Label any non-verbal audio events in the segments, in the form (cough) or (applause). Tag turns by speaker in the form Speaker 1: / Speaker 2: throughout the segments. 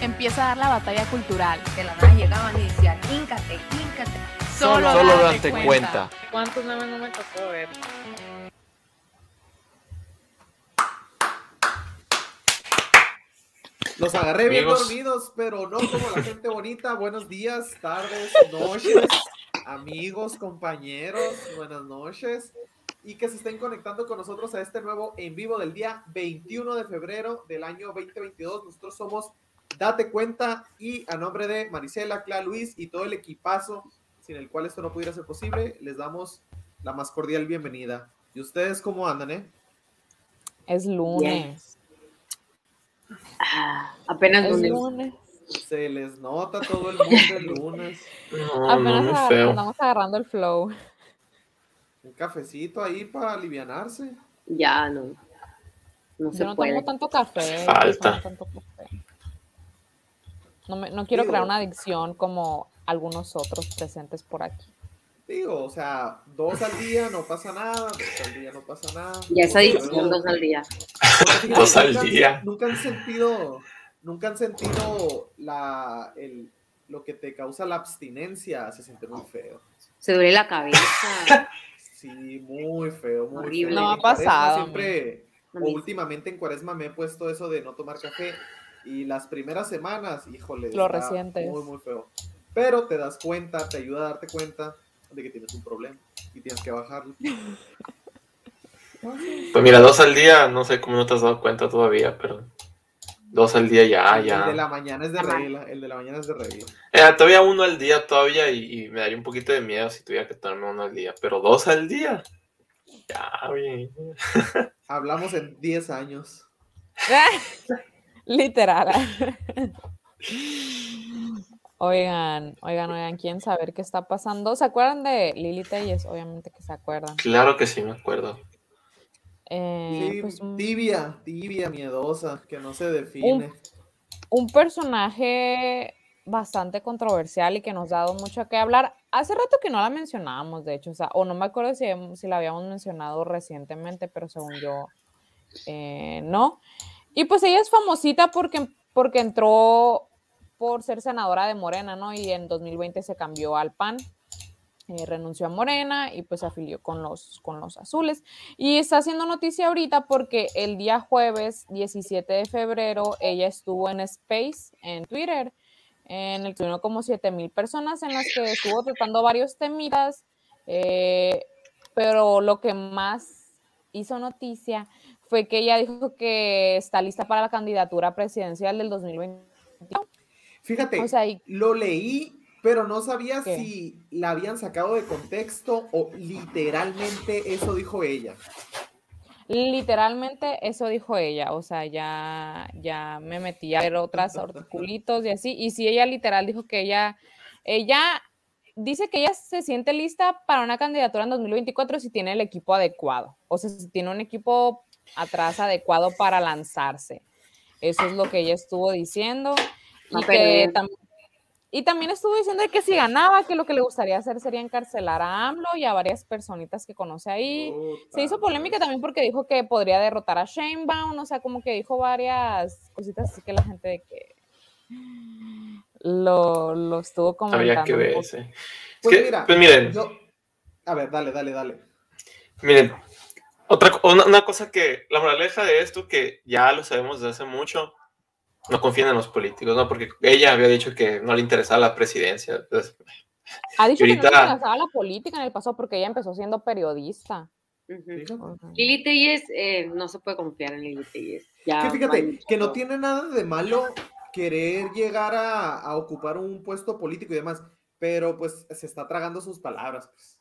Speaker 1: Empieza a dar la batalla cultural.
Speaker 2: De la nada llegaban y decían, híncate, híncate.
Speaker 1: Solo,
Speaker 3: Solo
Speaker 1: date
Speaker 3: date cuenta.
Speaker 4: ¿Cuántos nueve no me tocó ver?
Speaker 5: Los agarré bien
Speaker 6: Amigos.
Speaker 5: dormidos, pero no como la gente bonita. Buenos días, tardes, noches, amigos, compañeros, buenas noches. Y que se estén conectando con nosotros a este nuevo en vivo del día 21 de febrero del año 2022. Nosotros somos Date Cuenta y a nombre de Marisela, Cla Luis y todo el equipazo sin el cual esto no pudiera ser posible, les damos la más cordial bienvenida. ¿Y ustedes cómo andan, eh?
Speaker 4: Es lunes.
Speaker 7: Ah, apenas
Speaker 4: Es
Speaker 7: lunes.
Speaker 4: lunes.
Speaker 5: Se les nota todo el mundo el lunes. (laughs)
Speaker 3: No,
Speaker 4: Apenas
Speaker 3: no, muy
Speaker 4: agar-
Speaker 3: feo.
Speaker 4: andamos agarrando el flow.
Speaker 5: Un cafecito ahí para alivianarse.
Speaker 7: Ya no. No se
Speaker 4: Yo no
Speaker 7: puede.
Speaker 4: tomo tanto café.
Speaker 3: Falta.
Speaker 4: no tomo tanto café. No, me- no quiero
Speaker 5: Digo-
Speaker 4: crear una adicción como algunos otros presentes por aquí.
Speaker 5: Digo, o sea, dos al día no pasa nada, dos al día no pasa nada.
Speaker 7: Ya esa adicción dos al día.
Speaker 3: Dos al día.
Speaker 5: Nunca han sentido, nunca han sentido la, el, lo que te causa la abstinencia, se siente muy feo.
Speaker 7: Se duele la cabeza. (laughs)
Speaker 5: Sí, muy feo, muy
Speaker 7: Horrible.
Speaker 5: feo.
Speaker 7: No
Speaker 4: ha
Speaker 5: En
Speaker 4: pasado,
Speaker 5: Siempre, o últimamente en cuaresma me he puesto eso de no tomar café y las primeras semanas, híjole,
Speaker 4: Lo
Speaker 5: muy, muy feo. Pero te das cuenta, te ayuda a darte cuenta de que tienes un problema y tienes que bajarlo. (laughs)
Speaker 3: Pues mira, dos al día, no sé cómo no te has dado cuenta todavía, pero dos al día ya,
Speaker 5: El de
Speaker 3: ya.
Speaker 5: la mañana es de regla, el de la mañana es de regla.
Speaker 3: Eh, todavía uno al día todavía y, y me daría un poquito de miedo si tuviera que tomarme uno al día, pero dos al día. Ya, bien. (laughs)
Speaker 5: Hablamos en 10 años. (laughs)
Speaker 4: Literal. (laughs) Oigan, oigan, oigan, ¿quieren saber qué está pasando? ¿Se acuerdan de Lili Telles? Obviamente que se acuerdan.
Speaker 3: Claro que sí, me acuerdo.
Speaker 4: Eh,
Speaker 5: Sí,
Speaker 4: pues un,
Speaker 5: tibia, tibia, miedosa, que no se define.
Speaker 4: un personaje bastante controversial y que nos ha dado mucho que hablar. Hace rato que no la mencionábamos, de hecho, o sea, o no me acuerdo si, si la habíamos mencionado recientemente, pero según yo, eh, no. Y pues ella es famosita porque, porque entró por ser senadora de Morena, ¿no? Y en 2020 se cambió al PAN, eh, renunció a Morena y pues se afilió con los, con los azules. Y está haciendo noticia ahorita porque el día jueves 17 de febrero ella estuvo en Space, en Twitter, en el que tuvieron como 7 mil personas en las que estuvo tratando varios temitas, eh, pero lo que más hizo noticia fue que ella dijo que está lista para la candidatura presidencial del 2021.
Speaker 5: Fíjate,
Speaker 4: O sea, y-
Speaker 5: lo leí, pero no sabía
Speaker 4: ¿Qué?
Speaker 5: si la habían sacado de contexto o literalmente eso dijo ella.
Speaker 4: Literalmente eso dijo ella, o sea, ya, ya me metí a ver otros articulitos y así, y sí, ella literal dijo que ella, ella dice que ella se siente lista para una candidatura en 2024 si tiene el equipo adecuado, o sea, si tiene un equipo atrás adecuado para lanzarse. Eso es lo que ella estuvo diciendo.
Speaker 7: Va
Speaker 4: Y, que tam- y también estuvo diciendo de que si ganaba, que lo que le gustaría hacer sería encarcelar a AMLO y a varias personitas que conoce ahí. Se hizo polémica también porque dijo que podría derrotar a Sheinbaum, o sea, como que dijo varias cositas así que la gente de que lo, lo estuvo comentando.
Speaker 3: Había que ver ese. Es
Speaker 5: Pues
Speaker 3: que,
Speaker 5: mira,
Speaker 3: pues miren,
Speaker 5: yo- A ver, dale, dale, dale.
Speaker 3: miren, otra, una, una cosa que, la moraleja de esto, que ya lo sabemos desde hace mucho, no confíen en los políticos, ¿no? Porque ella había dicho que no le interesaba la presidencia. Entonces,
Speaker 4: Ha dicho
Speaker 3: Y
Speaker 4: que no le
Speaker 3: ahorita-
Speaker 4: interesaba la política en el pasado porque ella empezó siendo periodista.
Speaker 5: Fíjate.
Speaker 4: Ujú.
Speaker 7: Lili Telles, eh, no se puede confiar en Lili Telles. Ya
Speaker 5: Que fíjate, que no tiene nada de malo querer llegar a, ocupar un puesto político y demás, pero pues se está tragando sus palabras. pues.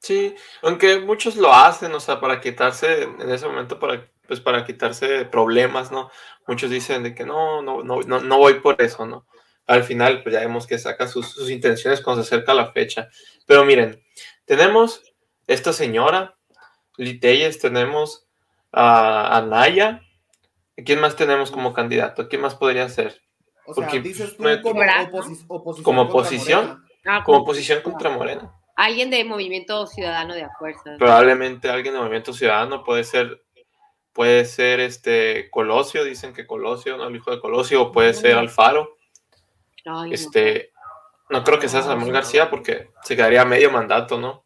Speaker 3: Sí, aunque muchos lo hacen, o sea, para quitarse, en ese momento, para, pues para quitarse problemas, ¿no? Muchos dicen de que no, no, no, no, no voy por eso, ¿no? al final, pues ya vemos que saca sus, sus intenciones cuando se acerca la fecha. Pero miren, tenemos esta señora, Liteyes, tenemos a, a Naya. ¿Quién más tenemos como candidato? ¿Quién más podría ser?
Speaker 5: O sea,
Speaker 3: Porque
Speaker 5: dices tú
Speaker 3: me-
Speaker 5: como oposi- oposición.
Speaker 3: Como oposición.
Speaker 7: Ah,
Speaker 3: Como
Speaker 7: como
Speaker 3: oposición contra Morena.
Speaker 7: alguien de Movimiento Ciudadano de Afuerza.
Speaker 3: Probablemente alguien de Movimiento Ciudadano puede ser, puede ser este Colosio, dicen que Colosio, no el hijo de Colosio, o puede ser Alfaro.
Speaker 7: Ay, no.
Speaker 3: Este, no creo que sea Samuel García porque se quedaría medio mandato, ¿no?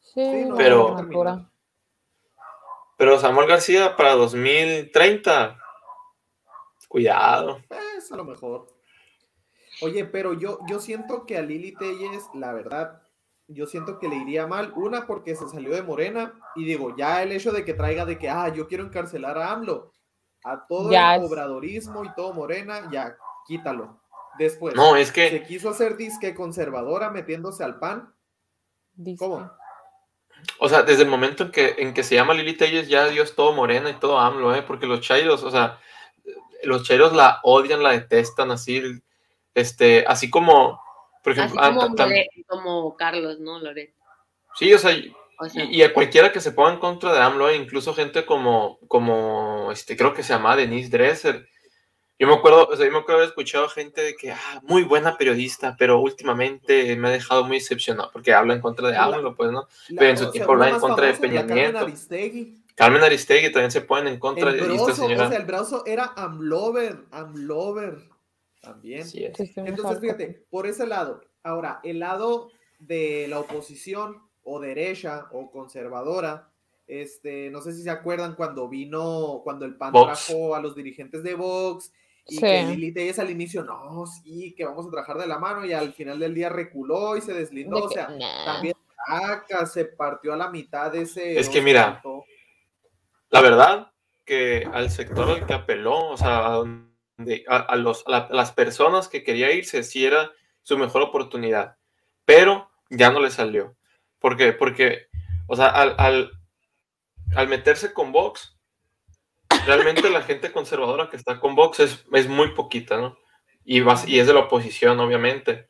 Speaker 4: Sí,
Speaker 5: no,
Speaker 3: Pero-
Speaker 4: una altura.
Speaker 3: Pero Samuel García para 2030, cuidado.
Speaker 5: Es a lo mejor. Oye, pero yo, yo siento que a Lili Telles, la verdad, yo siento que le iría mal. Una, porque se salió de Morena. Y digo, ya el hecho de que traiga de que, ah, yo quiero encarcelar a AMLO, a todo
Speaker 4: Ya
Speaker 5: el
Speaker 4: es-
Speaker 5: obradorismo y todo Morena, ya, quítalo. Después,
Speaker 3: No, es que
Speaker 5: se quiso hacer disque conservadora metiéndose al PAN.
Speaker 4: Dice.
Speaker 5: ¿Cómo?
Speaker 3: O sea, desde el momento en que, en que se llama Lili Telles, ya Dios todo morena y todo AMLO, ¿eh? Porque los chairos, o sea, los chairos la odian, la detestan, así, este, así como, por
Speaker 7: Así
Speaker 3: ejemplo, ah,
Speaker 7: como, Lore- como Carlos, ¿no? Loret.
Speaker 3: sí, o sea, y,
Speaker 7: O sea,
Speaker 3: y a cualquiera que se ponga en contra de AMLO, incluso gente como, como, este, creo que se llama Denise Dresser. Yo me acuerdo, o sea, yo me acuerdo haber escuchado gente de que, ah, muy buena periodista, pero últimamente me ha dejado muy decepcionado porque habla en contra de AMLO, pues, ¿no?
Speaker 5: La-
Speaker 3: Pero en su tiempo
Speaker 5: una
Speaker 3: hablaba en contra de Peña
Speaker 5: Carmen
Speaker 3: Nieto.
Speaker 5: Aristegui.
Speaker 3: Carmen Aristegui también se ponen en contra
Speaker 5: El
Speaker 3: de esta
Speaker 5: brazo, o
Speaker 3: señora.
Speaker 5: sea, el brazo era Amlover, Amlover. También.
Speaker 4: Sí,
Speaker 5: Entonces, fíjate, por ese lado. Ahora, el lado de la oposición o derecha o conservadora, este, no sé si se acuerdan cuando vino, cuando el PAN
Speaker 3: Vox.
Speaker 5: trajo a los dirigentes de Vox y
Speaker 4: Sí.
Speaker 5: que Lili Telles al inicio, no, sí, que vamos a trabajar de la mano y al final del día reculó y se deslindó,
Speaker 4: De
Speaker 5: o sea,
Speaker 4: nah.
Speaker 5: también acá se partió a la mitad de ese...
Speaker 3: Es que mira,
Speaker 5: tanto.
Speaker 3: La verdad que al sector al que apeló, o sea, a, donde- a- a los, a la- a las personas que quería irse, sí era su mejor oportunidad, pero ya no le salió. ¿Por qué? Porque, o sea, al, al, al meterse con Vox, realmente la gente conservadora que está con Vox es, es muy poquita, ¿no? Y, vas- y es de la oposición, obviamente.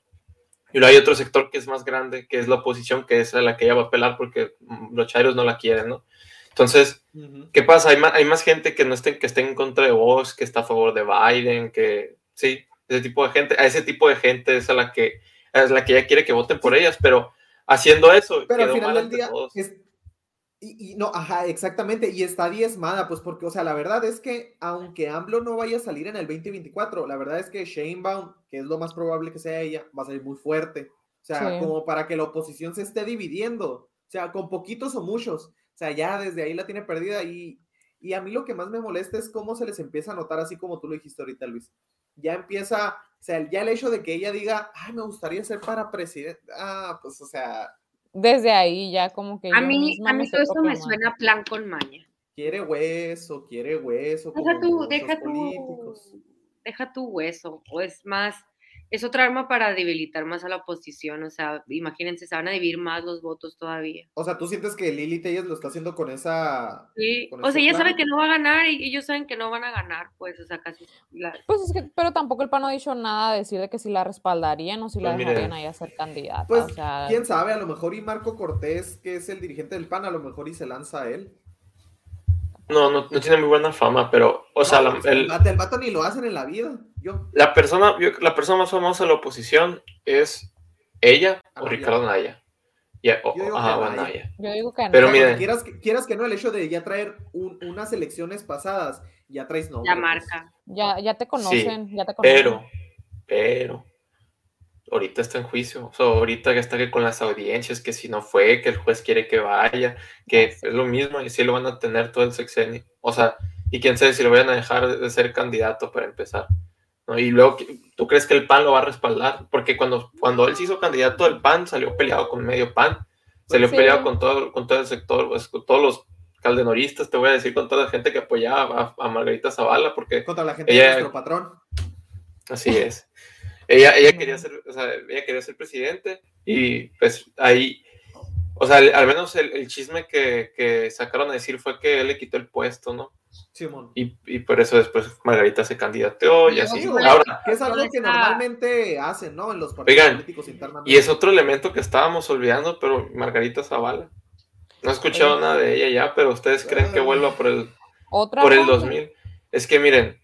Speaker 3: Y luego hay otro sector que es más grande, que es la oposición, que es a la que ella va a apelar porque mm, los chairos no la quieren, ¿no? Entonces. ¿Qué pasa? Hay más, hay más gente que no esté, que esté en contra de vos, que está a favor de Biden, que sí, ese tipo de gente, a ese tipo de gente es a la que es la que ella quiere que voten por ellas, pero haciendo eso
Speaker 5: Pero al final
Speaker 3: mal
Speaker 5: del día, es- y, y no, ajá, exactamente, y está diezmada, pues porque, o sea, la verdad es que aunque AMLO no vaya a salir en el 2024, la verdad es que Sheinbaum, que es lo más probable que sea ella, va a salir muy fuerte. O sea,
Speaker 4: Sí.
Speaker 5: como para que la oposición se esté dividiendo, o sea, con poquitos o muchos. O sea, ya desde ahí la tiene perdida y, y a mí lo que más me molesta es cómo se les empieza a notar, así como tú lo dijiste ahorita, Luis. Ya empieza, o sea, ya el hecho de que ella diga, ay, me gustaría ser para presidente, ah, pues, o sea,
Speaker 4: Desde ahí ya como que
Speaker 7: a mí, a mí todo esto me suena plan con maña.
Speaker 5: quiere hueso, quiere hueso.
Speaker 7: Deja tu, deja tu, deja tu hueso, o es más, es otra arma para debilitar más a la oposición, o sea, imagínense, se van a dividir más los votos todavía.
Speaker 5: O sea, ¿tú sientes que Lili Telles lo está haciendo con esa...
Speaker 7: Sí,
Speaker 5: con
Speaker 7: o sea, ella sabe
Speaker 5: plan?
Speaker 7: que no va a ganar y ellos saben que no van a ganar, pues, o sea, casi la-
Speaker 4: Pues es que, pero tampoco el PAN no ha dicho nada de decir de que si la respaldarían o si la
Speaker 3: Pues mire.
Speaker 4: dejarían ahí a ser candidata.
Speaker 5: Pues,
Speaker 4: o sea,
Speaker 5: quién sabe, a lo mejor y Marco Cortés, que es el dirigente del PAN, a lo mejor y se lanza a él.
Speaker 3: No, no, no tiene muy buena fama, pero, o sea,
Speaker 5: No,
Speaker 3: la,
Speaker 5: o sea, el,
Speaker 3: el
Speaker 5: vato ni lo hacen en la vida. Yo,
Speaker 3: la persona, yo- la persona más famosa de la oposición es ella o
Speaker 5: Anaya.
Speaker 3: Ricardo Naya. Ya, o-
Speaker 5: Yo digo
Speaker 3: o
Speaker 5: Anaya.
Speaker 3: Anaya.
Speaker 4: yo digo que no.
Speaker 3: Pero
Speaker 5: porque quieras, que- quieras que no, el hecho de ya traer un- unas elecciones pasadas, ya traes nombre.
Speaker 7: la
Speaker 5: pues.
Speaker 7: marca.
Speaker 4: ya, ya te conocen, ya te conocen.
Speaker 3: Pero, pero, ahorita está en juicio. O sea, ahorita que está que con las audiencias, que si no fue, que el juez quiere que vaya, que es lo mismo, y sí lo van a tener todo el sexenio. O sea, y quién sabe si lo vayan a dejar de ser candidato para empezar. ¿No? Y luego, ¿tú crees que el PAN lo va a respaldar? Porque cuando, cuando él se hizo candidato del PAN, salió peleado con medio PAN, salió
Speaker 4: Sí.
Speaker 3: peleado con todo, con todo el sector, pues, con todos los caldenoristas, te voy a decir, con toda la gente que apoyaba a, a Margarita Zavala, porque
Speaker 5: Contra la gente
Speaker 3: Ella-
Speaker 5: de nuestro patrón.
Speaker 3: Así es. Ella, ella quería ser, o sea, ella quería ser presidente y pues ahí, O sea, el- al menos el, el chisme que, que sacaron a decir fue que él le quitó el puesto, ¿no?
Speaker 5: Simón.
Speaker 3: Y, y por eso después Margarita se candidateó y
Speaker 7: Yo
Speaker 3: así.
Speaker 5: digo,
Speaker 3: Ahora,
Speaker 5: Que es algo
Speaker 7: ¿Dónde
Speaker 5: que normalmente hacen, ¿no? En los partidos
Speaker 3: Oigan,
Speaker 5: políticos internamente.
Speaker 3: y es otro elemento que estábamos olvidando, pero Margarita Zavala. No he escuchado nada de ella ya, pero ustedes creen que vuelva por el,
Speaker 4: Otra
Speaker 3: por el
Speaker 4: ronda.
Speaker 3: 2000. Es que miren,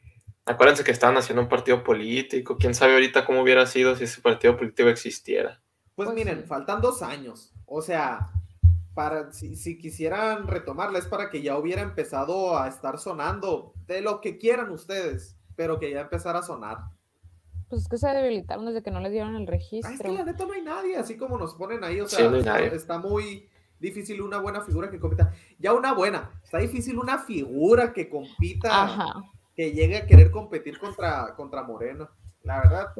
Speaker 3: acuérdense que estaban haciendo un partido político. Quién sabe ahorita cómo hubiera sido si ese partido político existiera.
Speaker 5: Pues
Speaker 4: Pues
Speaker 5: miren,
Speaker 4: sí.
Speaker 5: faltan dos años. O sea, para si, si quisieran retomarla es para que ya hubiera empezado a estar sonando de lo que quieran ustedes, pero que ya empezara a sonar.
Speaker 4: Pues es que se debilitaron desde que no les dieron el
Speaker 5: Ah, es
Speaker 4: registro.
Speaker 5: que la neta no hay nadie, así como nos ponen ahí, o
Speaker 3: Sí,
Speaker 5: sea,
Speaker 3: no hay
Speaker 5: está,
Speaker 3: nadie.
Speaker 5: está muy difícil una buena figura que compita. Ya una buena, está difícil una figura que compita,
Speaker 4: Ajá.
Speaker 5: que llegue a querer competir contra, contra Morena. La verdad,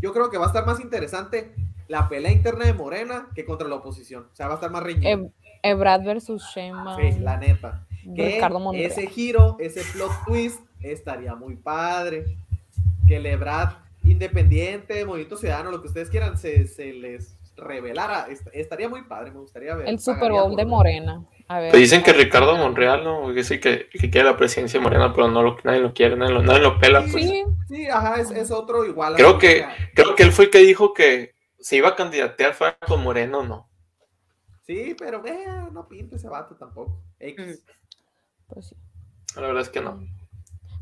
Speaker 5: yo creo que va a estar más interesante la pelea interna de Morena que contra la oposición. O sea, va a estar más reñido.
Speaker 4: Eb- Ebrad versus Sheinbaum.
Speaker 5: Sí, la neta. Que
Speaker 4: Ricardo Monreal.
Speaker 5: ese giro, ese plot twist, estaría muy padre. Que el Ebrad, independiente, Movimiento Ciudadano, lo que ustedes quieran, se, se les revelara. Est- estaría muy padre, me gustaría ver.
Speaker 4: El Super Bowl de. Morena. A ver.
Speaker 3: Te dicen que. Ricardo Monreal, ¿no? Que sí, que, que quiere la presidencia de Morena, pero no lo, nadie lo quiere, nadie lo, nadie lo pela. Pues.
Speaker 4: Sí,
Speaker 5: Sí, ajá, es, es otro igual.
Speaker 3: Creo que- Creo que él fue el que dijo que se iba a candidatear fuera con Moreno, ¿no?
Speaker 5: Sí, pero eh, no pinta ese vato tampoco. X.
Speaker 4: pues sí.
Speaker 3: La verdad es que no.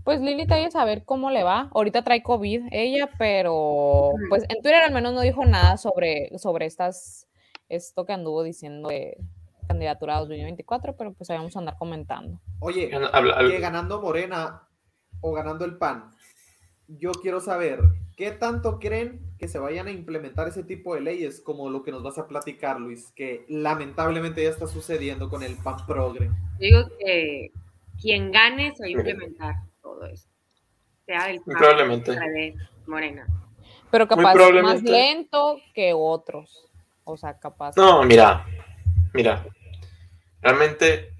Speaker 4: Pues Lili Telles, a ver cómo le va. Ahorita trae COVID ella, pero pues en Twitter al menos no dijo nada sobre, sobre estas, esto que anduvo diciendo de candidatura a 2024, pero pues ahí vamos a andar comentando.
Speaker 5: Oye, que ganando Morena o ganando el PAN, yo quiero saber qué tanto creen que se vayan a implementar ese tipo de leyes como lo que nos vas a platicar, Luis, que lamentablemente ya está sucediendo con el PAN Progre.
Speaker 7: Digo que quien gane se va a implementar todo eso. Sea el PAN,
Speaker 3: probablemente.
Speaker 7: Morena.
Speaker 4: Pero capaz más lento que otros. O sea, capaz.
Speaker 3: No, mira, mira, realmente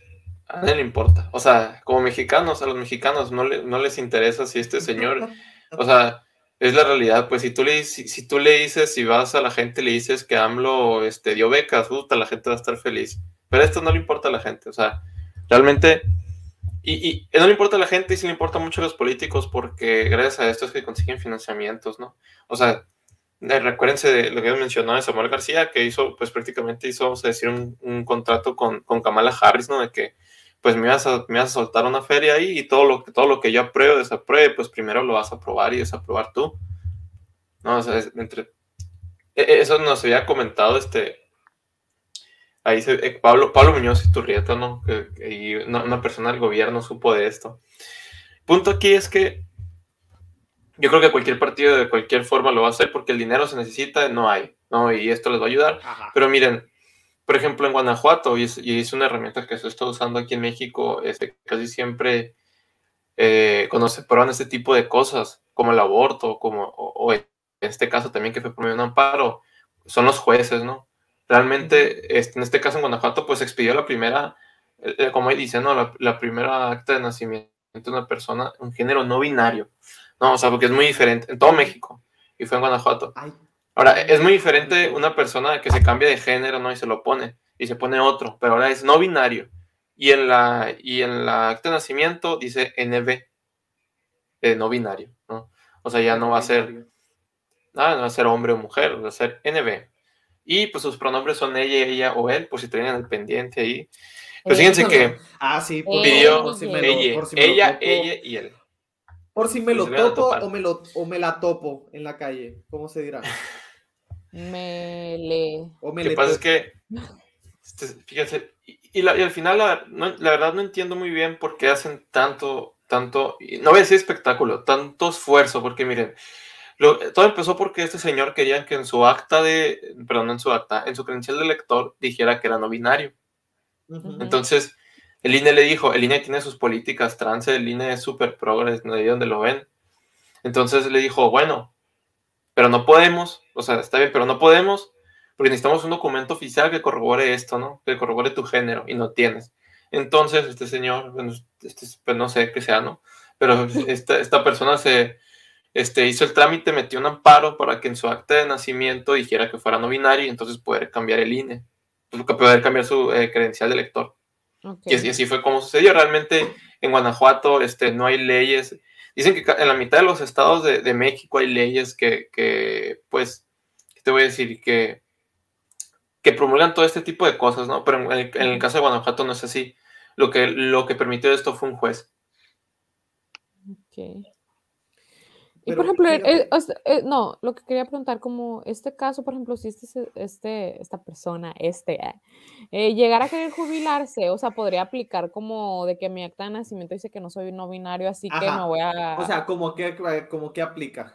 Speaker 3: a nadie le importa. O sea, como mexicanos, a los mexicanos no, le- no les interesa si este señor, (laughs) o sea, es la realidad. Pues si tú le, si, si tú le dices, si vas a la gente y le dices que AMLO este, dio becas, puta, la gente va a estar feliz. Pero esto no le importa a la gente, o sea, realmente, y, y no le importa a la gente y sí le importa mucho a los políticos porque gracias a esto es que consiguen financiamientos, ¿no? O sea, eh, recuérdense de lo que mencionó de Samuel García, que hizo, pues prácticamente hizo, vamos a decir, un, un contrato con, con Kamala Harris, ¿no? De que, pues me vas, a, me vas a soltar una feria ahí y todo lo, que- todo lo que yo apruebe o desapruebe, pues primero lo vas a aprobar y desaprobar tú. No, o sea, es entre... e- e- Eso nos había comentado este... Ahí se, eh, Pablo, Pablo Muñoz y Turrieta, ¿no? Que- y una, una persona del gobierno supo de esto. Punto aquí es que yo creo que cualquier partido de cualquier forma lo va a hacer porque el dinero se necesita, no hay, ¿no? Y esto les va a ayudar.
Speaker 5: Ajá.
Speaker 3: Pero miren, por ejemplo, en Guanajuato, y es, y es una herramienta que se está usando aquí en México, este, casi siempre eh, cuando se prueban este tipo de cosas, como el aborto, como, o, o en este caso también que fue por medio de un amparo, son los jueces, ¿no? Realmente, este, en este caso en Guanajuato, pues expidió la primera, eh, eh, como ahí dice, ¿no? La, la primera acta de nacimiento de una persona, un género no binario, ¿no? O sea, porque es muy diferente en todo México, y fue en Guanajuato.
Speaker 5: Ay,
Speaker 3: Ahora, es muy diferente una persona que se cambia de género, ¿no? Y se lo pone, y se pone otro, pero ahora es no binario. Y en la, y en la acta de nacimiento dice NB, eh, no binario, ¿no? O sea, ya no va a ser, nada, no va a ser hombre o mujer, va a ser NB. Y pues sus pronombres son ella, ella o él, por si tenían el pendiente ahí. Pero fíjense que
Speaker 5: Ah, sí, por,
Speaker 3: pidió
Speaker 5: por si me lo-
Speaker 3: ella,
Speaker 5: por si me lo
Speaker 3: ella,
Speaker 5: topo-
Speaker 3: ella y él.
Speaker 5: Por si me lo
Speaker 3: Pues a
Speaker 5: topo o me, lo, o me la topo en la calle, ¿cómo se dirá?
Speaker 4: Me le.
Speaker 5: O me
Speaker 3: Lo que
Speaker 5: le
Speaker 3: pasa es que, este, fíjense, y, y la- y al final la, no- la verdad no entiendo muy bien por qué hacen tanto, tanto, y no voy a decir espectáculo, tanto esfuerzo, porque miren, lo- todo empezó porque este señor quería que en su acta de, perdón, no en su acta, en su credencial de lector dijera que era no binario. Entonces, el INE le dijo, el INE tiene sus políticas trans, el INE es súper progres, ¿no? ahí donde lo ven. Entonces le dijo, bueno, pero no podemos, o sea, está bien, pero no podemos, porque necesitamos un documento oficial que corrobore esto, ¿no? Que corrobore tu género, y no tienes. Entonces, este señor, bueno, este, pues no sé qué sea, ¿no? Pero (laughs) esta, esta persona se este, hizo el trámite, metió un amparo para que en su acta de nacimiento dijera que fuera no binario y entonces poder cambiar el INE. poder cambiar su eh, credencial de elector.
Speaker 4: Ok.
Speaker 3: Y así, así fue como sucedió. Realmente en Guanajuato este, no hay leyes. Dicen que en la mitad de los estados de, México hay leyes que, que, pues, ¿qué te voy a decir? Que, que promulgan todo este tipo de cosas, ¿no? Pero en el, en el caso de Guanajuato no es así. Lo que, lo que permitió esto fue un juez.
Speaker 4: Y por ejemplo, eh, eh, o sea, eh, no, lo que quería preguntar, como este caso, por ejemplo, si este, este, esta persona, este, eh, eh, llegara a querer jubilarse, o sea, podría aplicar como de que mi acta de nacimiento dice que no soy no binario, así que me voy a,
Speaker 5: O sea, como que, como que aplica.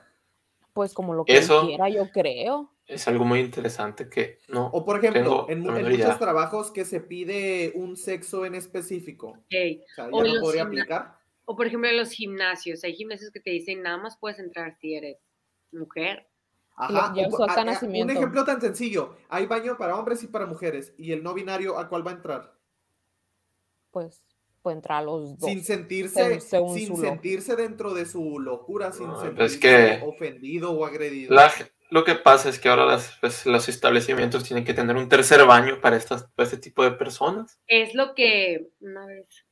Speaker 4: pues como lo que
Speaker 3: Eso-
Speaker 4: quiera, yo creo.
Speaker 3: Es algo muy interesante que no.
Speaker 5: O por ejemplo,
Speaker 3: Tengo
Speaker 5: en, muchos trabajos que se pide un sexo en específico.
Speaker 7: Ok.
Speaker 5: O sea,
Speaker 7: O
Speaker 5: ya no
Speaker 7: los
Speaker 5: podría aplicar.
Speaker 7: O por ejemplo en los gimnasios, hay gimnasios que te dicen nada más puedes entrar si eres mujer.
Speaker 5: Ajá. a- un ejemplo tan sencillo. Hay baño para hombres y para mujeres. ¿Y el no binario a cuál va a entrar?
Speaker 4: Pues puede entrar a los dos.
Speaker 5: Sin sentirse,
Speaker 4: según- según
Speaker 5: sin sentirse dentro de su locura, sin
Speaker 3: No,
Speaker 5: sentirse
Speaker 3: es que-
Speaker 5: ofendido o agredido.
Speaker 3: La- lo que pasa es que ahora las, pues, los establecimientos tienen que tener un tercer baño para, estas, para este tipo de personas.
Speaker 7: Es lo que una vez.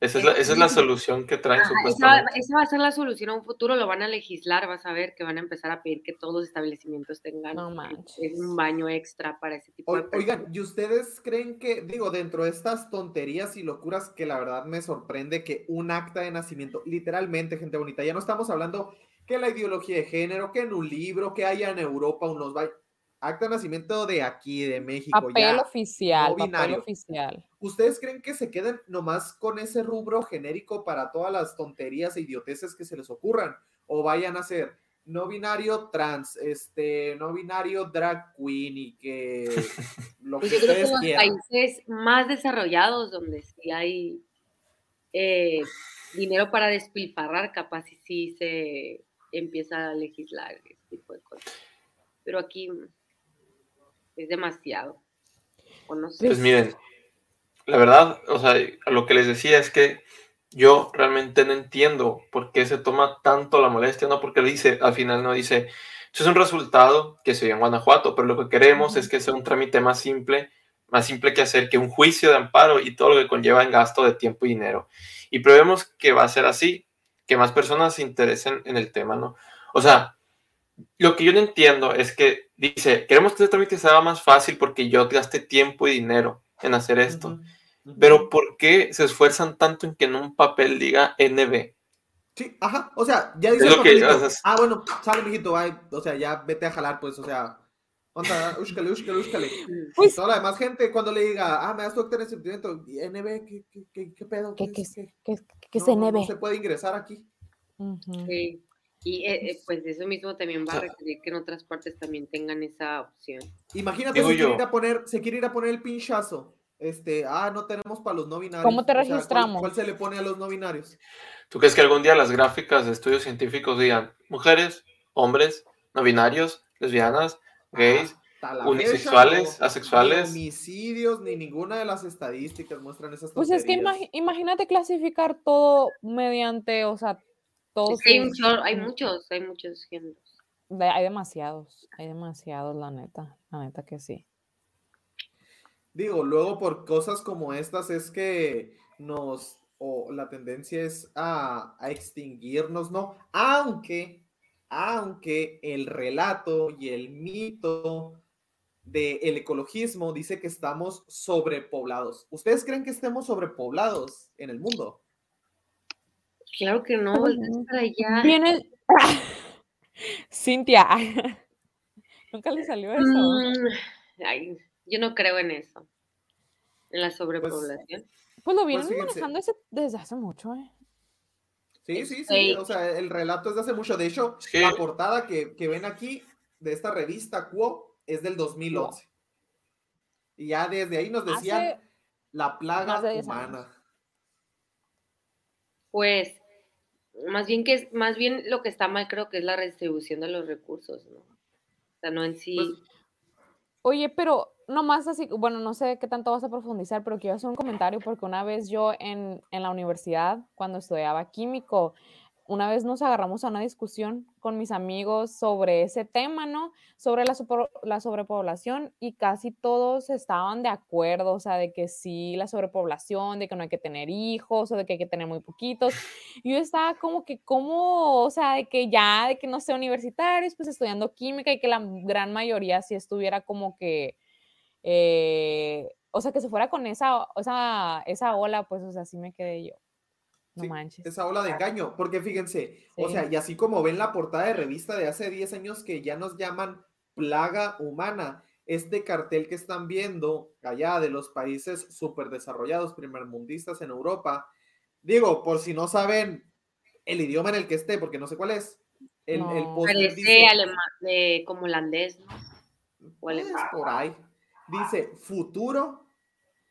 Speaker 3: Esa es la, esa es la solución que traen
Speaker 7: Ajá, esa, va-
Speaker 3: supuestamente.
Speaker 7: esa va a ser la solución a un futuro, lo van a legislar, vas a ver que van a empezar a pedir que todos los establecimientos tengan
Speaker 4: No
Speaker 7: un-
Speaker 4: manches.
Speaker 7: un baño extra para ese tipo
Speaker 5: O-
Speaker 7: de personas.
Speaker 5: Oigan, ¿y ustedes creen que, digo, dentro de estas tonterías y locuras que la verdad me sorprende que un acta de nacimiento, literalmente, gente bonita, ya no estamos hablando que la ideología de género, que en un libro, que haya en Europa unos va- acta de nacimiento de aquí, de México,
Speaker 4: Papel
Speaker 5: ya.
Speaker 4: oficial,
Speaker 5: no
Speaker 4: papel oficial.
Speaker 5: ¿Ustedes creen que se queden nomás con ese rubro genérico para todas las tonterías e idioteces que se les ocurran? ¿O vayan a ser no binario trans, este, no binario drag queen y que (laughs) lo que
Speaker 7: Pues yo creo que
Speaker 5: ustedes
Speaker 7: los
Speaker 5: quieran?
Speaker 7: países más desarrollados, donde sí hay eh, dinero para despilfarrar, capaz y sí se empieza a legislar ese tipo de cosas. Pero aquí es demasiado. O no sé.
Speaker 3: Pues miren, la verdad, o sea, lo que les decía es que yo realmente no entiendo por qué se toma tanto la molestia, no porque dice, al final no dice, eso es un resultado que se dio en Guanajuato, pero lo que queremos es que sea un trámite más simple, más simple que hacer que un juicio de amparo y todo lo que conlleva en gasto de tiempo y dinero. Y prevemos que va a ser así, que más personas se interesen en el tema, ¿no? O sea, lo que yo no entiendo es que dice, queremos que este trámite sea más fácil porque yo gasté tiempo y dinero en hacer esto. Pero ¿por qué se esfuerzan tanto en que en un papel diga NB?
Speaker 5: Sí, ajá, o sea, ya dice
Speaker 3: Es
Speaker 5: el
Speaker 3: lo que- o sea,
Speaker 5: Ah, bueno, sale, mijito, ay, o sea, ya vete a jalar, pues, o sea, onda, úscale, úscale, úscale. (laughs)
Speaker 4: Pues-
Speaker 5: Y toda la demás gente, cuando le diga, ah, me das tu acta de nacimiento, y NB, ¿qué, qué, qué, qué pedo?
Speaker 4: ¿Qué, qué, qué, qué es
Speaker 5: No,
Speaker 4: NB?
Speaker 5: no se puede ingresar aquí.
Speaker 7: Sí. Y eh, eh, pues eso mismo también va a
Speaker 3: O sea-
Speaker 7: requerir que en otras partes también tengan esa opción.
Speaker 5: Imagínate,
Speaker 3: Digo
Speaker 5: se quiere, ir a poner, se quiere ir a poner el pinchazo. Este, ah, no tenemos para los no binarios.
Speaker 4: ¿Cómo te
Speaker 5: O sea, ¿cuál-
Speaker 4: registramos?
Speaker 5: ¿cuál, se le pone a los no binarios?
Speaker 3: ¿Tú crees que algún día las gráficas de estudios científicos digan mujeres, hombres, no binarios, lesbianas, gays?
Speaker 5: La
Speaker 3: unisexuales,
Speaker 5: fecha, no-
Speaker 3: asexuales.
Speaker 5: Ni homicidios, ni ninguna de las estadísticas muestran esas
Speaker 4: Pues es que imagi- imagínate clasificar todo mediante, o sea, todos.
Speaker 7: Hay, un hay
Speaker 4: mm,
Speaker 7: muchos, hay muchos géneros.
Speaker 4: de- hay demasiados, hay demasiados, la neta, la neta que sí.
Speaker 5: Digo, luego por cosas como estas es que nos, o la tendencia es a, a extinguirnos, ¿no? Aunque, aunque el relato y el mito del ecologismo dice que estamos sobrepoblados. ¿Ustedes creen que estemos sobrepoblados en el mundo?
Speaker 7: Claro que no,
Speaker 4: Pues,
Speaker 7: estás para allá.
Speaker 4: Viene. (laughs) Cintia. (laughs) Nunca le salió eso.
Speaker 7: Mm, ay, yo no creo en eso. En la sobrepoblación.
Speaker 4: Pues lo vienen
Speaker 5: fíjense.
Speaker 4: manejando ese- desde hace mucho, ¿eh?
Speaker 5: Sí, sí, sí. O sea, el relato es de hace mucho. De hecho, la portada que, que ven aquí de esta revista Quo es del 2011. Y ya desde ahí nos decían
Speaker 4: Hace
Speaker 5: la plaga
Speaker 4: más de 10 años.
Speaker 7: Pues, más bien que es, más bien lo que está mal creo que es la redistribución de los recursos, ¿no? O sea, no en sí.
Speaker 5: Pues,
Speaker 4: Oye, pero nomás así, bueno, no sé qué tanto vas a profundizar, pero quiero hacer un comentario porque una vez yo en, en la universidad, cuando estudiaba químico, una vez nos agarramos a una discusión con mis amigos sobre ese tema, ¿no? Sobre la, super- la sobrepoblación y casi todos estaban de acuerdo, o sea, de que sí, la sobrepoblación, de que no hay que tener hijos o de que hay que tener muy poquitos. Y yo estaba como que, ¿cómo? O sea, de que ya, de que no sé, universitarios, pues estudiando química y que la gran mayoría sí estuviera como que, eh, o sea, que se fuera con esa, o esa ola, pues, o sea, sí me quedé yo. No
Speaker 5: Sí,
Speaker 4: manches.
Speaker 5: Esa ola de engaño, porque fíjense, o sea, y así como ven la portada de revista de hace 10 años que ya nos llaman plaga humana, este cartel que están viendo allá de los países súper desarrollados, primermundistas en Europa, digo, por si no saben el idioma en el que esté, porque no sé cuál es, el, el
Speaker 4: No.
Speaker 5: póster
Speaker 7: Parece
Speaker 5: dice-
Speaker 7: alemán, de, como holandés, ¿no? O alemán.
Speaker 5: por ahí. Dice futuro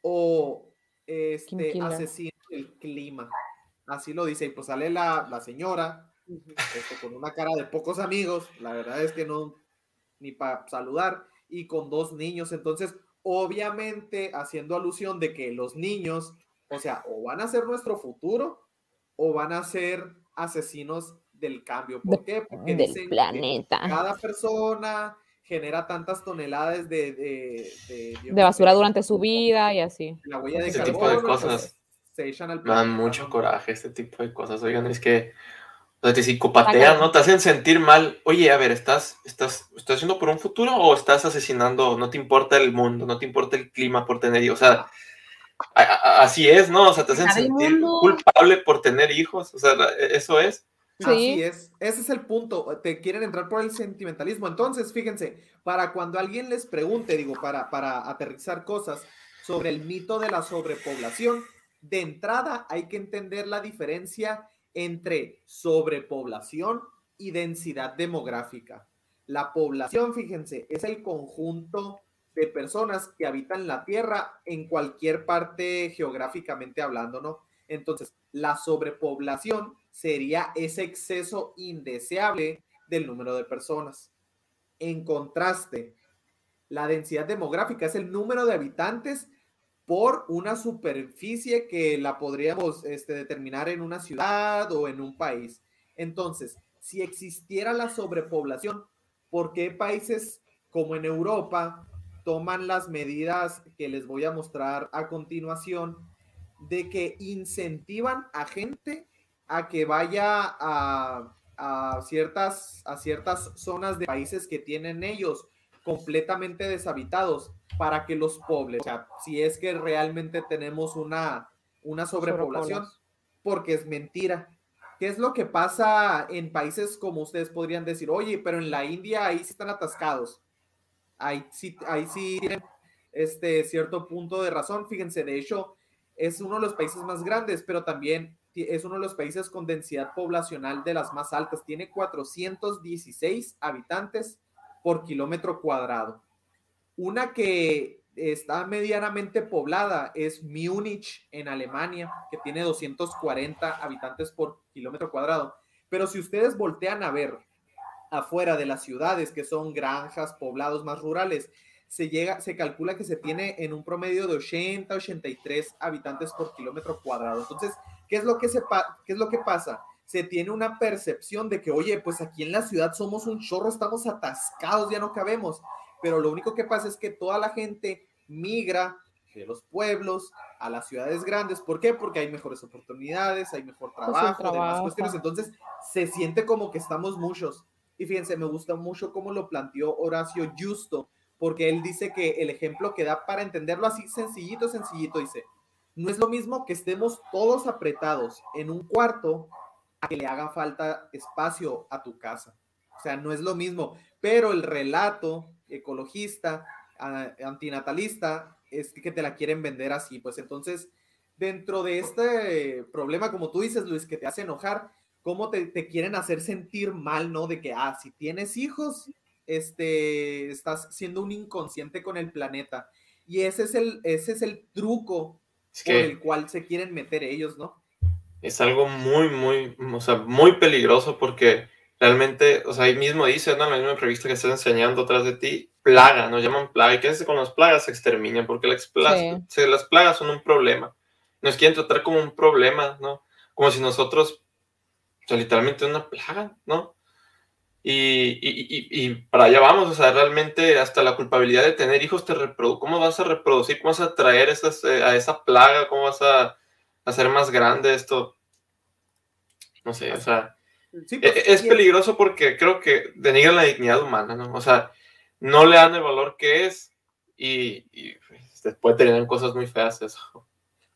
Speaker 5: o este asesino del clima. Así lo dice. Y pues sale la, la señora este, con una cara de pocos amigos. La verdad es que no, ni para saludar. Y con dos niños. Entonces, obviamente, haciendo alusión de que los niños, o sea, o van a ser nuestro futuro o van a ser asesinos del cambio. ¿Por qué? Porque
Speaker 4: Del
Speaker 5: dicen que
Speaker 4: planeta.
Speaker 5: cada persona genera tantas toneladas de, de, de,
Speaker 4: De basura durante su vida y así.
Speaker 5: la huella de
Speaker 3: Ese
Speaker 5: carbono,
Speaker 3: tipo de cosas
Speaker 5: se echan al
Speaker 3: Me dan mucho coraje este tipo de cosas. Oigan, es que o sea, te psicopatean, ¿no? Te hacen sentir mal. Oye, a ver, ¿estás, estás, ¿estás haciendo por un futuro o estás asesinando? No te importa el mundo, no te importa el clima por tener hijos. O sea, a- a- así es, ¿no? O sea, te hacen sentir
Speaker 7: mundo.
Speaker 3: culpable por tener hijos. O sea, la- eso es.
Speaker 5: Así
Speaker 4: Sí.
Speaker 5: es, ese es el punto. Te quieren entrar por el sentimentalismo. Entonces, fíjense, para cuando alguien les pregunte, digo, para, para aterrizar cosas sobre el mito de la sobrepoblación, de entrada hay que entender la diferencia entre sobrepoblación y densidad demográfica. La población, fíjense, es el conjunto de personas que habitan la Tierra en cualquier parte geográficamente hablando, ¿no? Entonces, la sobrepoblación sería ese exceso indeseable del número de personas. En contraste, la densidad demográfica es el número de habitantes por una superficie que la podríamos este, determinar en una ciudad o en un país. Entonces, si existiera la sobrepoblación, ¿por qué países como en Europa toman las medidas que les voy a mostrar a continuación de que incentivan a gente a que vaya a, ciertas, a ciertas zonas de países que tienen ellos completamente deshabitados para que los poblen. O sea, si es que realmente tenemos una, una sobrepoblación, porque es mentira. ¿Qué es lo que pasa en países como ustedes podrían decir? Oye, pero en la India ahí sí están atascados. Ahí sí, ahí sí tienen este cierto punto de razón. Fíjense, de hecho, es uno de los países más grandes, pero también es uno de los países con densidad poblacional de las más altas. Tiene 416 habitantes por kilómetro cuadrado. Una que está medianamente poblada es Múnich en Alemania, que tiene 240 habitantes por kilómetro cuadrado. Pero si ustedes voltean a ver afuera de las ciudades, que son granjas, poblados más rurales, se llega, se calcula que se tiene en un promedio de 80, 83 habitantes por kilómetro cuadrado. Entonces, ¿qué es lo que se qué es lo que pasa? Se tiene una percepción de que, oye, pues aquí en la ciudad somos un chorro, estamos atascados, ya no cabemos. Pero lo único que pasa es que toda la gente migra de los pueblos a las ciudades grandes. ¿Por qué? Porque hay mejores oportunidades, hay mejor
Speaker 4: Pues
Speaker 5: trabajo, demás
Speaker 4: trabajo.
Speaker 5: cuestiones. Entonces, se siente como que estamos muchos. Y fíjense, me gusta mucho cómo lo planteó Horacio Justo, porque él dice que el ejemplo que da para entenderlo así sencillito, sencillito, dice, no es lo mismo que estemos todos apretados en un cuarto a que le haga falta espacio a tu casa. O sea, no es lo mismo, pero el relato ecologista, antinatalista, es que te la quieren vender así. Pues entonces, dentro de este problema, como tú dices, Luis, que te hace enojar, cómo te, te quieren hacer sentir mal, ¿no? De que, ah, si tienes hijos, este, estás siendo un inconsciente con el planeta. Y ese es el, ese es el truco
Speaker 3: Es
Speaker 5: por el cual se quieren meter ellos, ¿no?
Speaker 3: Es algo muy, muy, o sea, muy peligroso porque realmente, o sea, ahí mismo dice, ¿no? En la misma revista que estás enseñando atrás de ti, plaga, nos llaman plaga. ¿Y qué haces con las plagas? Se exterminan porque las,
Speaker 4: Sí.
Speaker 3: plagas son un problema. Nos quieren tratar como un problema, ¿no? Como si nosotros o sea, literalmente una plaga, ¿no? Y, y, y, y para allá vamos, o sea, realmente hasta la culpabilidad de tener hijos te reproduce. ¿Cómo vas a reproducir? ¿Cómo vas a traer esas, eh, a esa plaga? ¿Cómo vas a hacer más grande esto? No sé, o sea,
Speaker 5: Sí,
Speaker 3: e-
Speaker 5: pues,
Speaker 3: es peligroso porque creo que denigran la dignidad humana, ¿no? O sea, no le dan el valor que es y, y pues, después terminan cosas muy feas eso.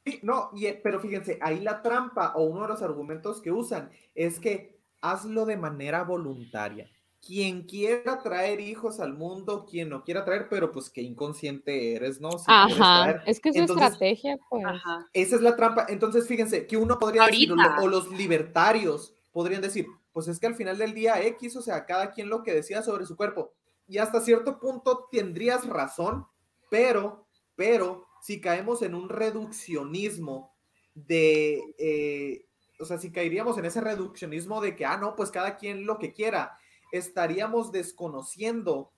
Speaker 5: Sí, no, y, eh, pero fíjense, ahí la trampa o uno de los argumentos que usan es que hazlo de manera voluntaria. Quien quiera traer hijos al mundo, quien no quiera traer, pero pues qué inconsciente eres, ¿no? Si
Speaker 4: Ajá, es que es
Speaker 5: Entonces,
Speaker 4: estrategia, pues.
Speaker 7: Ajá.
Speaker 5: Esa es la trampa. Entonces, fíjense, que uno podría decir, o los libertarios podrían decir, pues es que al final del día X, o sea, cada quien lo que decía sobre su cuerpo. Y hasta cierto punto tendrías razón, pero, pero, si caemos en un reduccionismo de, eh, o sea, si caeríamos en ese reduccionismo de que, ah, no, pues cada quien lo que quiera, estaríamos desconociendo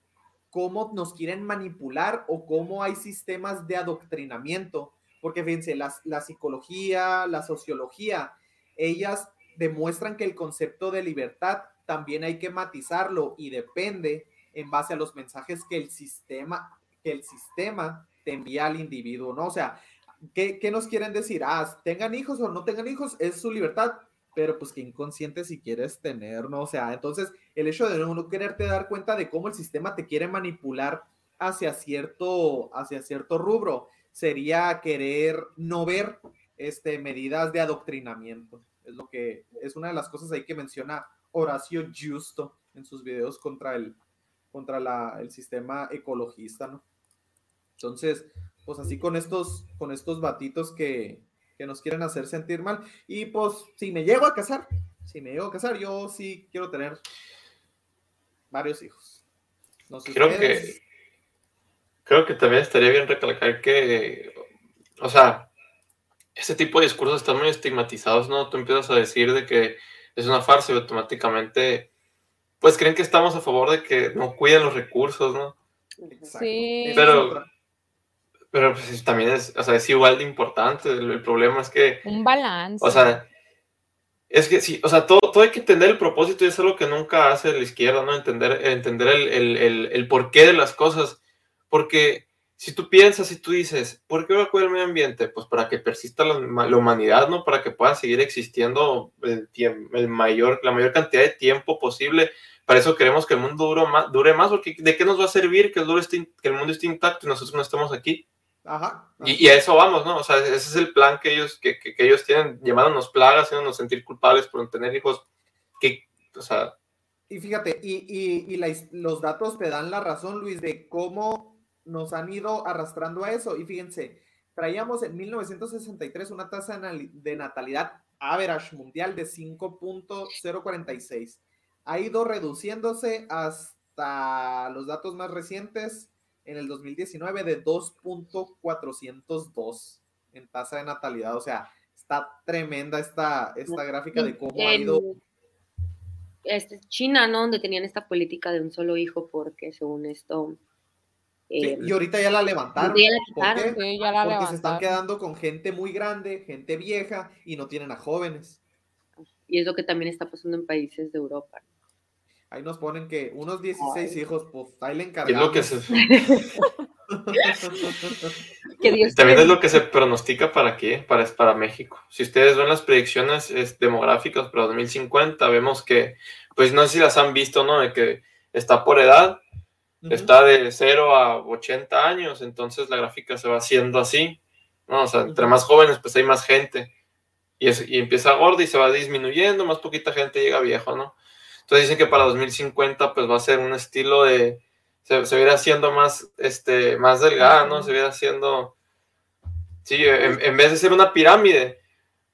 Speaker 5: cómo nos quieren manipular o cómo hay sistemas de adoctrinamiento. Porque fíjense, las- la psicología, la sociología, ellas demuestran que el concepto de libertad también hay que matizarlo y depende en base a los mensajes que el sistema, que el sistema te envía al individuo, ¿no? O sea, ¿qué, qué nos quieren decir? Ah, tengan hijos o no tengan hijos, es su libertad, pero pues que inconsciente si quieres tener, ¿no? O sea, entonces el hecho de no quererte dar cuenta de cómo el sistema te quiere manipular hacia cierto, hacia cierto rubro sería querer no ver este, medidas de adoctrinamiento. Es lo que es una de las cosas ahí que menciona Horacio Justo en sus videos contra el, contra la, el sistema ecologista, ¿no? Entonces, pues así con estos, con estos batitos que, que nos quieren hacer sentir mal. Y pues, si me llego a casar, si me llego a casar, yo sí quiero tener varios hijos. No sé
Speaker 3: Creo
Speaker 5: ustedes.
Speaker 3: que creo que también estaría bien recalcar que, o sea, ese tipo de discursos están muy estigmatizados, ¿no? Tú empiezas a decir de que es una farsa y automáticamente, pues creen que estamos a favor de que no cuiden los recursos, ¿no?
Speaker 5: Exacto.
Speaker 4: Sí.
Speaker 3: Pero-. Pero pues también es, o sea, es igual de importante. El, el problema es que
Speaker 4: Un balance.
Speaker 3: O sea, es que sí, o sea, todo, todo hay que entender el propósito y es algo que nunca hace la izquierda, ¿no? Entender, entender el, el, el, el porqué de las cosas. Porque si tú piensas y tú dices, ¿por qué va a cuidar el medio ambiente? Pues para que persista la, la humanidad, ¿no? Para que pueda seguir existiendo el, el mayor, la mayor cantidad de tiempo posible. Para eso queremos que el mundo dure más, dure más porque ¿de qué nos va a servir que el, duro esté in- que el mundo esté intacto y nosotros no estemos aquí?
Speaker 5: Ajá.
Speaker 3: Y, y a eso vamos, ¿no? O sea, ese es el plan que ellos, que, que- que ellos tienen, llamándonos plagas, haciéndonos sentir culpables por tener hijos. Que, o sea,
Speaker 5: Y fíjate, y, y- y la los datos te dan la razón, Luis, de cómo nos han ido arrastrando a eso. Y fíjense, traíamos en 1963 una tasa de natalidad average mundial de 5.046. Ha ido reduciéndose hasta los datos más recientes en el 2019 de 2.402 en tasa de natalidad. O sea, está tremenda esta, esta gráfica de cómo ha ido.
Speaker 7: este, China, ¿no? Donde tenían esta política de un solo hijo porque según esto...
Speaker 5: Sí,
Speaker 7: eh,
Speaker 5: y ahorita ya la levantaron.
Speaker 7: ya la
Speaker 5: ¿Por
Speaker 7: quitaron.
Speaker 5: qué?
Speaker 4: Sí, ya la
Speaker 5: Porque se están quedando con gente muy grande, gente vieja y no tienen a jóvenes.
Speaker 7: y es lo que también está pasando en países de Europa.
Speaker 5: Ahí nos ponen que unos 16
Speaker 7: Ay.
Speaker 5: hijos, pues ahí le
Speaker 3: es
Speaker 5: encargamos.
Speaker 3: lo que se, (laughs)
Speaker 7: Que Dios
Speaker 3: también es lo que se pronostica para aquí, para, para México. Si ustedes ven las predicciones es, demográficas para 2050, vemos que, pues no sé si las han visto, ¿no? De que está por edad, está de 0 a 80 años, entonces la gráfica se va haciendo así, ¿no? O sea, entre más jóvenes, pues hay más gente. Y, es- y empieza gorda y se va disminuyendo, más poquita gente llega viejo, ¿no? Entonces dicen que para 2050, pues va a ser un estilo de, se, se viera haciendo más, este, más delgada, ¿no? Se viera haciendo, sí, en, en vez de ser una pirámide,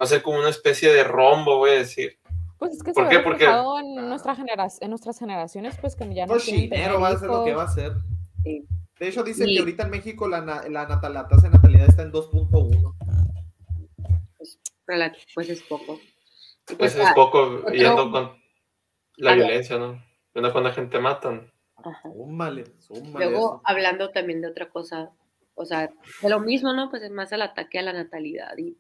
Speaker 3: va a ser como una especie de rombo, voy a decir.
Speaker 4: Pues es que
Speaker 3: ¿Por
Speaker 4: se
Speaker 3: qué?
Speaker 4: ve
Speaker 3: Porque-
Speaker 4: en, nuestra genera- en nuestras generaciones, pues que ya no tener
Speaker 5: Cochinero va a ser lo que va a ser.
Speaker 7: Sí.
Speaker 5: De hecho, dicen que ahorita en México la, la, natal- la tasa de natalidad está en 2.1.
Speaker 7: rela- pues es poco.
Speaker 3: Pues
Speaker 7: pues,
Speaker 3: es
Speaker 7: ah,
Speaker 3: poco yendo con la violencia, ¿no? Viendo cuánta gente matan.
Speaker 7: ajá.
Speaker 5: Súmale, súmale
Speaker 7: Luego,
Speaker 5: eso.
Speaker 7: hablando también de otra cosa, o sea, de lo mismo, ¿no? Pues es más al ataque a la natalidad y,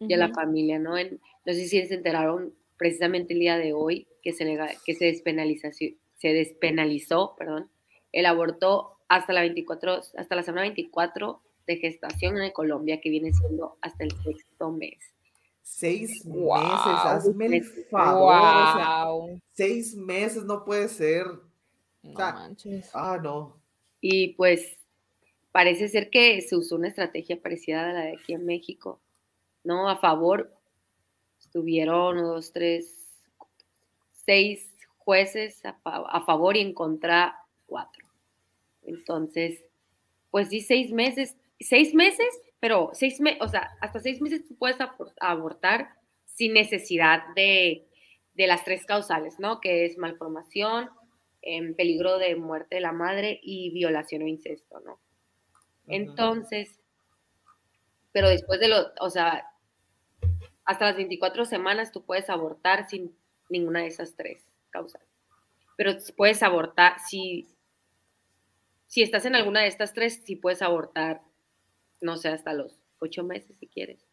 Speaker 7: y a la familia, ¿no? En- no sé si se enteraron precisamente el día de hoy que se, lega- que se, despenaliza- se despenalizó perdón, el aborto hasta la, 24, hasta la semana 24 de gestación en Colombia, que viene siendo hasta el sexto mes.
Speaker 5: Seis
Speaker 4: Wow.
Speaker 5: meses, hazme el
Speaker 7: Meses.
Speaker 5: favor. o sea,
Speaker 4: Wow.
Speaker 5: seis meses no puede ser.
Speaker 4: No
Speaker 5: sea,
Speaker 4: manches.
Speaker 5: Ah, no.
Speaker 7: Y pues parece ser que se usó una estrategia parecida a la de aquí en México, ¿no? A favor, estuvieron uno, dos, tres, seis jueces a, a favor y en contra cuatro. Entonces, pues sí, seis meses, seis meses, pero seis meses, o sea, hasta seis meses tú puedes abortar sin necesidad de, de las tres causales, ¿no? Que es malformación, en peligro de muerte de la madre y violación o incesto, ¿no? Entonces, pero después de lo, o sea, hasta las 24 semanas tú puedes abortar sin ninguna de esas tres causas. Pero puedes abortar, si, si estás en alguna de estas tres, sí puedes abortar, no sé, hasta los ocho meses si quieres.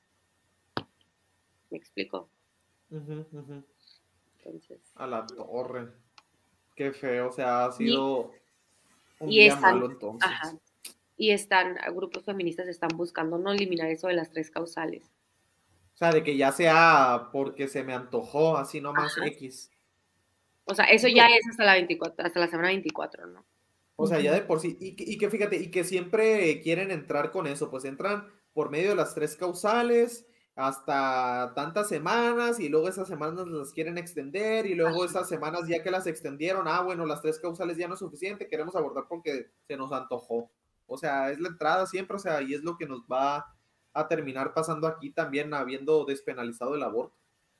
Speaker 7: ¿Me explico? Entonces,
Speaker 5: A la torre. Qué feo, o sea, ha sido un
Speaker 7: y
Speaker 5: día
Speaker 7: están-
Speaker 5: malo entonces.
Speaker 7: ajá. Y están, grupos feministas están buscando no eliminar eso de las tres causales.
Speaker 5: O sea, de que ya sea porque se me antojó, así nomás
Speaker 7: Ajá.
Speaker 5: X.
Speaker 7: O sea, eso ya es hasta la 24, hasta la semana 24, ¿no?
Speaker 5: O sea, ya de por sí. Y, que- y que fíjate, y que siempre quieren entrar con eso, pues entran por medio de las tres causales hasta tantas semanas y luego esas semanas las quieren extender y luego esas semanas ya que las extendieron, ah, bueno, las tres causales ya no es suficiente, queremos abortar porque se nos antojó. O sea, es la entrada siempre, o sea, y es lo que nos va a terminar pasando aquí también habiendo despenalizado el aborto.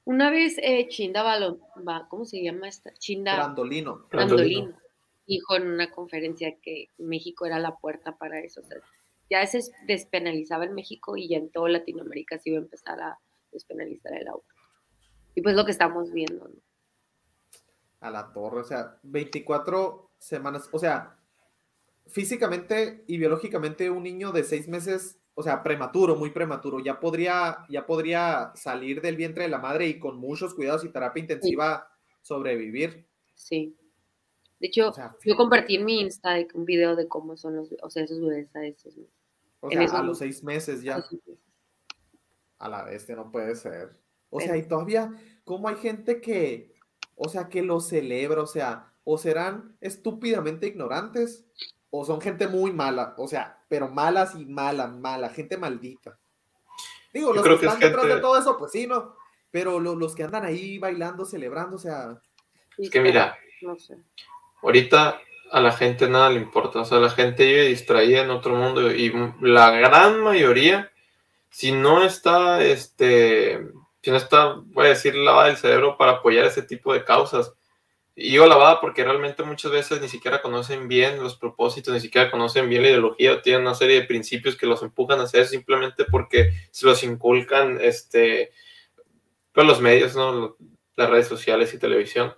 Speaker 7: Una vez eh, Chinda Balon, va, ¿cómo se llama esta? Chinda
Speaker 5: Brandolino.
Speaker 7: Brandolino dijo en una conferencia que México era la puerta para eso. O sea, ya se despenalizaba en México y ya en toda Latinoamérica se iba a empezar a despenalizar el aborto. Y pues lo que estamos viendo, ¿no?
Speaker 5: a la torre, o sea, 24 semanas, o sea, físicamente y biológicamente un niño de seis meses, o sea, prematuro, muy prematuro, ya podría, ya podría salir del vientre de la madre y con muchos cuidados y terapia intensiva sobrevivir.
Speaker 7: Sí. De hecho,
Speaker 5: O sea,
Speaker 7: yo compartí en mi Insta un video de cómo son los, o sea, esos bebés a esos
Speaker 5: o sea, a los seis meses ya, a la bestia, no puede ser. O
Speaker 7: Pero-
Speaker 5: sea, y todavía, ¿cómo hay gente que, o sea, que lo celebra? O sea, o serán estúpidamente ignorantes, o son gente muy mala, o sea, pero malas y mala, mala, gente maldita. Digo,
Speaker 3: Yo
Speaker 5: los
Speaker 3: creo
Speaker 5: que
Speaker 3: que es
Speaker 5: están detrás de todo eso, pues sí, ¿no? Pero lo- los que andan ahí bailando, celebrando, o sea,
Speaker 3: Es que mira,
Speaker 7: No sé.
Speaker 3: Ahorita a la gente nada le importa, o sea, la gente vive distraída en otro mundo y la gran mayoría, si no está, este, si no está, voy a decir, lavada el cerebro para apoyar ese tipo de causas. Y digo lavada porque realmente muchas veces ni siquiera conocen bien los propósitos, ni siquiera conocen bien la ideología, o tienen una serie de principios que los empujan a hacer simplemente porque se los inculcan, este, pues los medios, ¿no? Las redes sociales y televisión.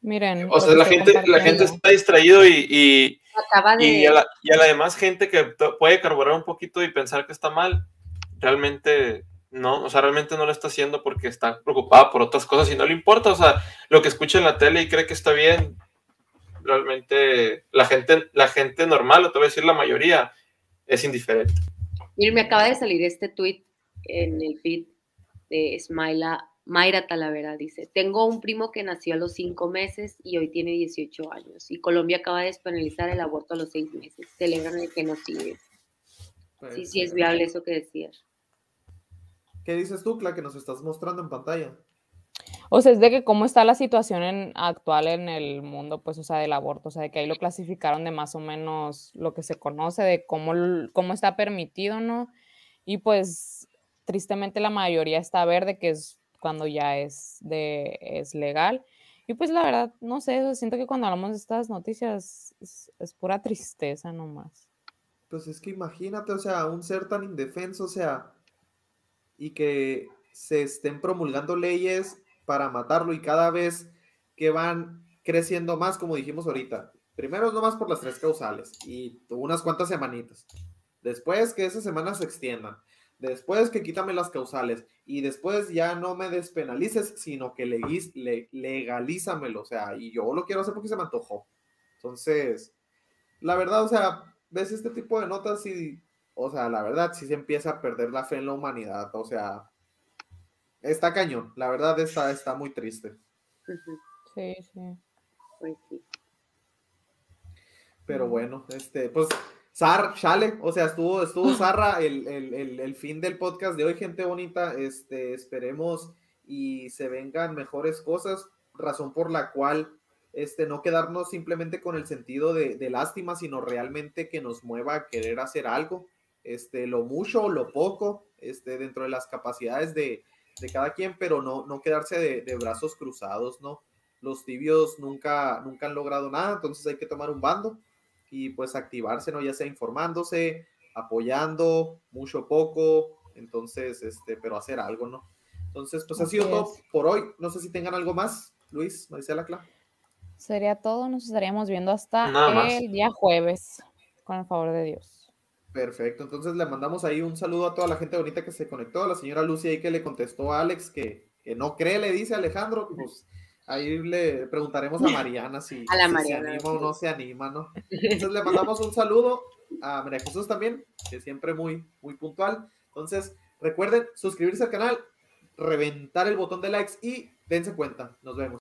Speaker 4: Miren.
Speaker 3: O sea, la gente, la gente está distraído y, y,
Speaker 7: Acaba de.
Speaker 3: y a, la, y a la demás gente que puede carburar un poquito y pensar que está mal, realmente no, o sea, realmente no lo está haciendo porque está preocupada por otras cosas y no le importa, o sea, lo que escucha en la tele y cree que está bien, realmente la gente, la gente normal, o te voy a decir la mayoría, es indiferente.
Speaker 7: Miren, me acaba de salir este tweet en el feed de Smaila, Mayra Talavera. Dice: Tengo un primo que nació a los cinco meses y hoy tiene 18 años. Y Colombia acaba de despenalizar el aborto a los seis meses. Celebran el genocidio.
Speaker 5: pues,
Speaker 7: Sí, sí, es viable eso que decías.
Speaker 5: ¿qué dices tú, Cla, que nos estás mostrando en pantalla?
Speaker 4: O sea, es de que cómo está la situación en- actual en el mundo, pues, o sea, del aborto, o sea, de que ahí lo clasificaron de más o menos lo que se conoce, de cómo, cómo está permitido, ¿no? Y pues, tristemente la mayoría está verde, que es cuando ya es, de, es legal. Y pues la verdad, no sé, siento que cuando hablamos de estas noticias es, es pura (laughs) tristeza nomás.
Speaker 5: Pues es que imagínate, o sea, un ser tan indefenso, o sea, y que se estén promulgando leyes para matarlo y cada vez que van creciendo más, como dijimos ahorita. Primero nomás por las tres causales y unas cuantas semanitas. Después que esas semanas se extiendan. Después que quítame las causales y después ya no me despenalices, sino que legis- le- legalízamelo. O sea, y yo lo quiero hacer porque se me antojó. Entonces, la verdad, o sea, ves este tipo de notas y, o sea, la verdad, sí se empieza a perder la fe en la humanidad. O sea, está cañón. La verdad, está, está muy triste.
Speaker 4: Sí, sí.
Speaker 7: Pues sí.
Speaker 5: Pero bueno, este, pues, Sar, chale, o sea, estuvo, estuvo Zarra el, el, el, el fin del podcast de hoy, gente bonita. Este, esperemos y se vengan mejores cosas, razón por la cual este, no quedarnos simplemente con el sentido de, de lástima, sino realmente que nos mueva a querer hacer algo, este, lo mucho o lo poco, este, dentro de las capacidades de, de cada quien, pero no, no quedarse de, de brazos cruzados, ¿no? Los tibios nunca, nunca han logrado nada, entonces hay que tomar un bando y pues activarse, ¿no? Ya sea informándose, apoyando, mucho o poco, entonces, este, pero hacer algo, ¿no? Entonces, pues ha
Speaker 4: Así
Speaker 5: sido todo
Speaker 4: es.
Speaker 5: por hoy. No sé si tengan algo más, Luis, Maricela, Cla.
Speaker 4: Sería todo. Nos estaríamos viendo hasta
Speaker 3: Nada más.
Speaker 4: el día jueves, con el favor de Dios.
Speaker 5: Perfecto, entonces le mandamos ahí un saludo a toda la gente bonita que se conectó, a la señora Lucy ahí que le contestó a Alex que, que no cree, le dice Alejandro, pues ahí le preguntaremos a Mariana si,
Speaker 7: A la
Speaker 5: si
Speaker 7: Mariana,
Speaker 5: se anima o no se anima, ¿no? Entonces le mandamos un saludo a María Jesús también, que siempre muy, muy puntual. Entonces, recuerden suscribirse al canal, reventar el botón de likes y dense cuenta. Nos vemos.